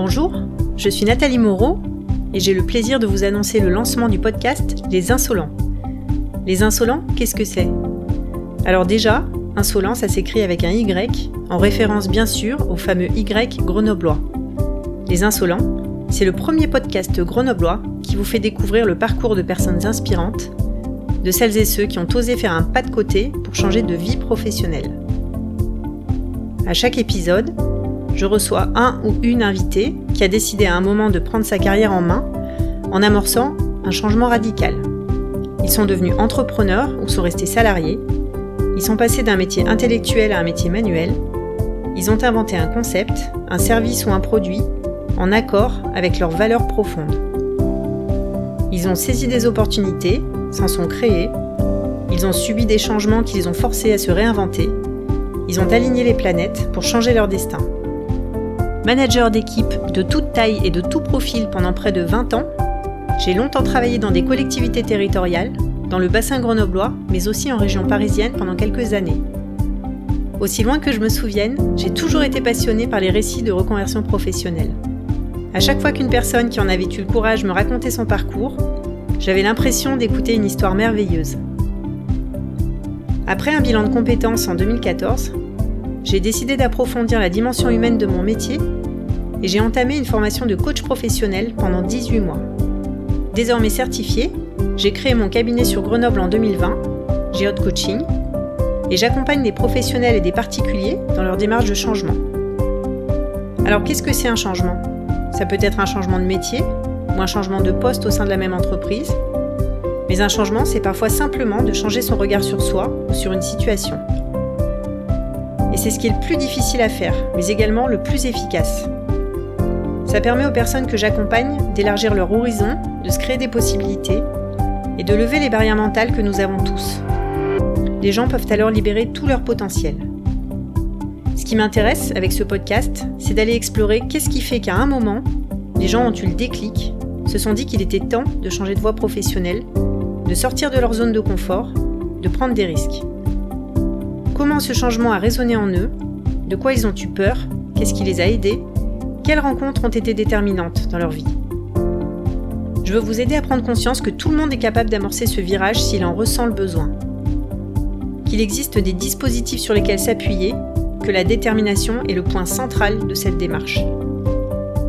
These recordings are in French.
Bonjour, je suis Nathalie Moreau et j'ai le plaisir de vous annoncer le lancement du podcast Les Insolents. Les Insolents, qu'est-ce que c'est? Alors déjà, insolent, ça s'écrit avec un Y, en référence bien sûr au fameux Y grenoblois. Les Insolents, c'est le premier podcast grenoblois qui vous fait découvrir le parcours de personnes inspirantes, de celles et ceux qui ont osé faire un pas de côté pour changer de vie professionnelle. À chaque épisode, je reçois un ou une invitée qui a décidé à un moment de prendre sa carrière en main en amorçant un changement radical. Ils sont devenus entrepreneurs ou sont restés salariés. Ils sont passés d'un métier intellectuel à un métier manuel. Ils ont inventé un concept, un service ou un produit en accord avec leurs valeurs profondes. Ils ont saisi des opportunités, s'en sont créés. Ils ont subi des changements qui les ont forcés à se réinventer. Ils ont aligné les planètes pour changer leur destin. Manager d'équipe de toute taille et de tout profil pendant près de 20 ans, j'ai longtemps travaillé dans des collectivités territoriales, dans le bassin grenoblois, mais aussi en région parisienne pendant quelques années. Aussi loin que je me souvienne, j'ai toujours été passionnée par les récits de reconversion professionnelle. À chaque fois qu'une personne qui en avait eu le courage me racontait son parcours, j'avais l'impression d'écouter une histoire merveilleuse. Après un bilan de compétences en 2014, j'ai décidé d'approfondir la dimension humaine de mon métier et j'ai entamé une formation de coach professionnel pendant 18 mois. Désormais certifié, j'ai créé mon cabinet sur Grenoble en 2020, Géode Coaching, et j'accompagne des professionnels et des particuliers dans leur démarche de changement. Alors qu'est-ce que c'est un changement? Ça peut être un changement de métier ou un changement de poste au sein de la même entreprise. Mais un changement, c'est parfois simplement de changer son regard sur soi ou sur une situation. Et c'est ce qui est le plus difficile à faire, mais également le plus efficace. Ça permet aux personnes que j'accompagne d'élargir leur horizon, de se créer des possibilités et de lever les barrières mentales que nous avons tous. Les gens peuvent alors libérer tout leur potentiel. Ce qui m'intéresse avec ce podcast, c'est d'aller explorer qu'est-ce qui fait qu'à un moment, les gens ont eu le déclic, se sont dit qu'il était temps de changer de voie professionnelle, de sortir de leur zone de confort, de prendre des risques. Comment ce changement a résonné en eux, de quoi ils ont eu peur, qu'est-ce qui les a aidés quelles rencontres ont été déterminantes dans leur vie Je veux vous aider à prendre conscience que tout le monde est capable d'amorcer ce virage s'il en ressent le besoin. Qu'il existe des dispositifs sur lesquels s'appuyer, que la détermination est le point central de cette démarche.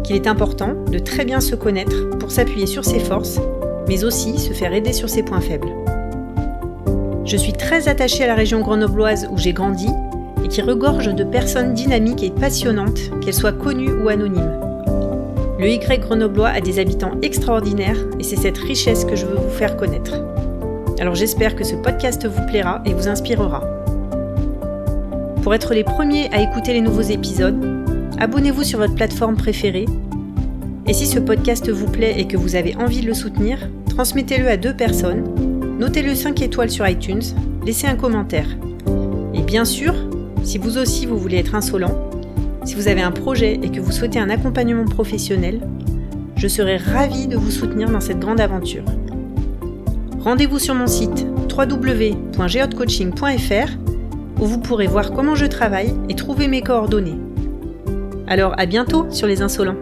Qu'il est important de très bien se connaître pour s'appuyer sur ses forces, mais aussi se faire aider sur ses points faibles. Je suis très attachée à la région grenobloise où j'ai grandi qui regorge de personnes dynamiques et passionnantes, qu'elles soient connues ou anonymes. Le Y grenoblois a des habitants extraordinaires et c'est cette richesse que je veux vous faire connaître. Alors j'espère que ce podcast vous plaira et vous inspirera. Pour être les premiers à écouter les nouveaux épisodes, abonnez-vous sur votre plateforme préférée. Et si ce podcast vous plaît et que vous avez envie de le soutenir, transmettez-le à deux personnes, notez-le 5 étoiles sur iTunes, laissez un commentaire. Et bien sûr, si vous aussi vous voulez être insolent, si vous avez un projet et que vous souhaitez un accompagnement professionnel, je serai ravie de vous soutenir dans cette grande aventure. Rendez-vous sur mon site www.geotcoaching.fr où vous pourrez voir comment je travaille et trouver mes coordonnées. Alors à bientôt sur les insolents